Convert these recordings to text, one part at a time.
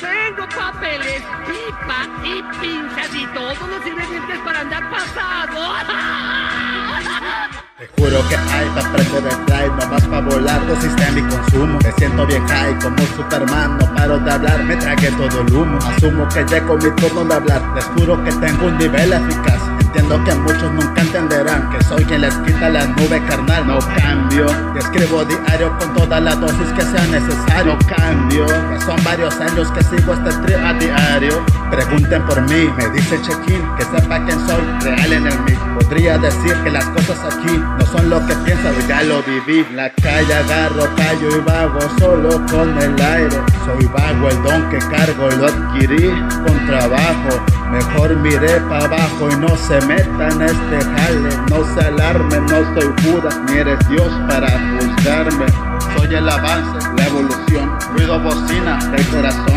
Tengo papeles, pipa y pinzas y todos los ingredientes para andar pasado. Te juro que hay para prender el drive, no para volar, dosis mi consumo. Me siento bien high como Superman, no paro de hablar, me tragué todo el humo. Asumo que llegó mi turno de hablar, les juro que tengo un nivel eficaz. Entiendo que muchos nunca entenderán que soy quien les quita la nube carnal. No cambio, y escribo diario con toda la dosis que sea necesario. No cambio, que son varios años que sigo este trip a diario. Pregunten por mí, me dice check-in, que sepa quién soy, real en el mí. Podría decir que las cosas aquí no son lo que piensas, ya lo viví. La calle agarro, callo y vago solo con el aire. Soy vago, el don que cargo lo adquirí con trabajo. Mejor miré para abajo y no se metan este jale. No se alarmen, no soy Judas, ni eres Dios para juzgarme. Soy el avance, la evolución, ruido bocina del corazón.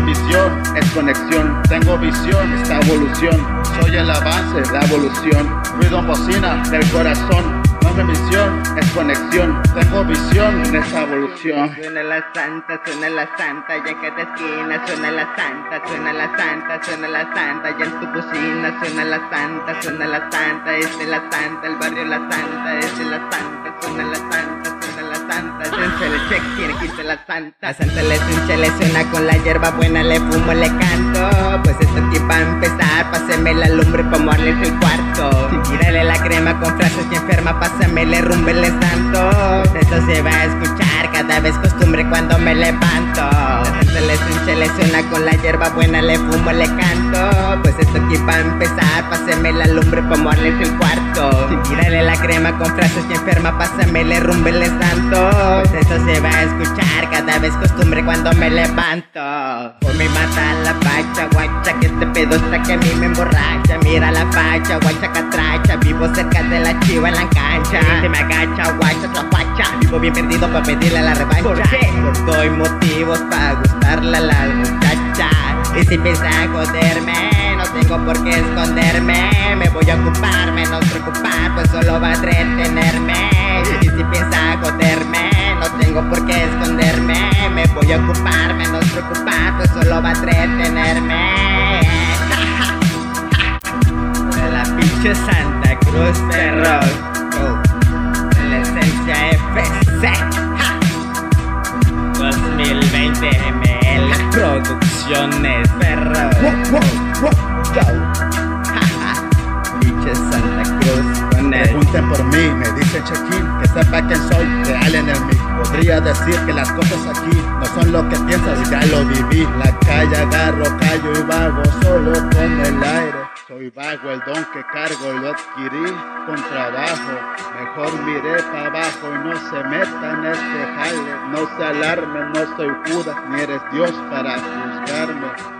No es conexión. Tengo visión, esta evolución. Soy el avance, la evolución, ruido bocina del corazón. No es misión, es conexión. Tengo visión en esta evolución. Suena la santa, suena la santa, ya en cada esquina suena la santa, suena la santa, suena la santa, ya en tu cocina suena la santa, suena la santa, es de la santa, el barrio la santa, es de la santa, suena la santa, el check, tiene que irse la santa. La santa le suncha, le suena con la hierba buena, le fumo, le canto, pues esto aquí va a empezar, páseme la lumbre pa' morirle el cuarto, sin tirarle la crema con frases que enferma, pásame le rumbe, le santo, esto se va a escuchar cada vez costumbre cuando me levanto. Le suncha, le suena con la hierba buena, le fumo, le canto, pues esto aquí va a empezar, páseme la lumbre pa' morirle el cuarto, sin tirarle la crema con frases que enferma, pásame le rumbe, le santo, pues esto se va a escuchar cada vez costumbre cuando me levanto. Por mi mata la facha, guacha, que a mí me emborracha. Mira la facha, guacha, catracha, vivo cerca de la chiva en la cancha. Y se me agacha, guacha, otra facha, vivo bien perdido para pedirle la revancha. ¿Por qué? Porque doy motivos para gustarle a la muchacha. Y si piensa joderme, no tengo por qué esconderme. Me voy a ocupar, menos preocupar, pues solo va a entretenerme. Y si piensa joderme, no tengo por qué esconderme. Me voy a ocupar, menos preocupar, pues solo va a entretenerme. Pinche Santa Cruz Perro. De la esencia FC. Ja. 2020 ML Producciones Perro. Pinche Santa Cruz con el Pregunten por mí, me dicen check-in, que sepa quién soy, real en el mí. Podría decir que las cosas aquí no son lo que piensas, ya lo viví. La calle agarro, callo y vago Soy vago, el don que cargo lo adquirí con trabajo. Mejor miré para abajo y no se metan en este jale. No se alarmen, no soy Judas, ni eres Dios para juzgarme.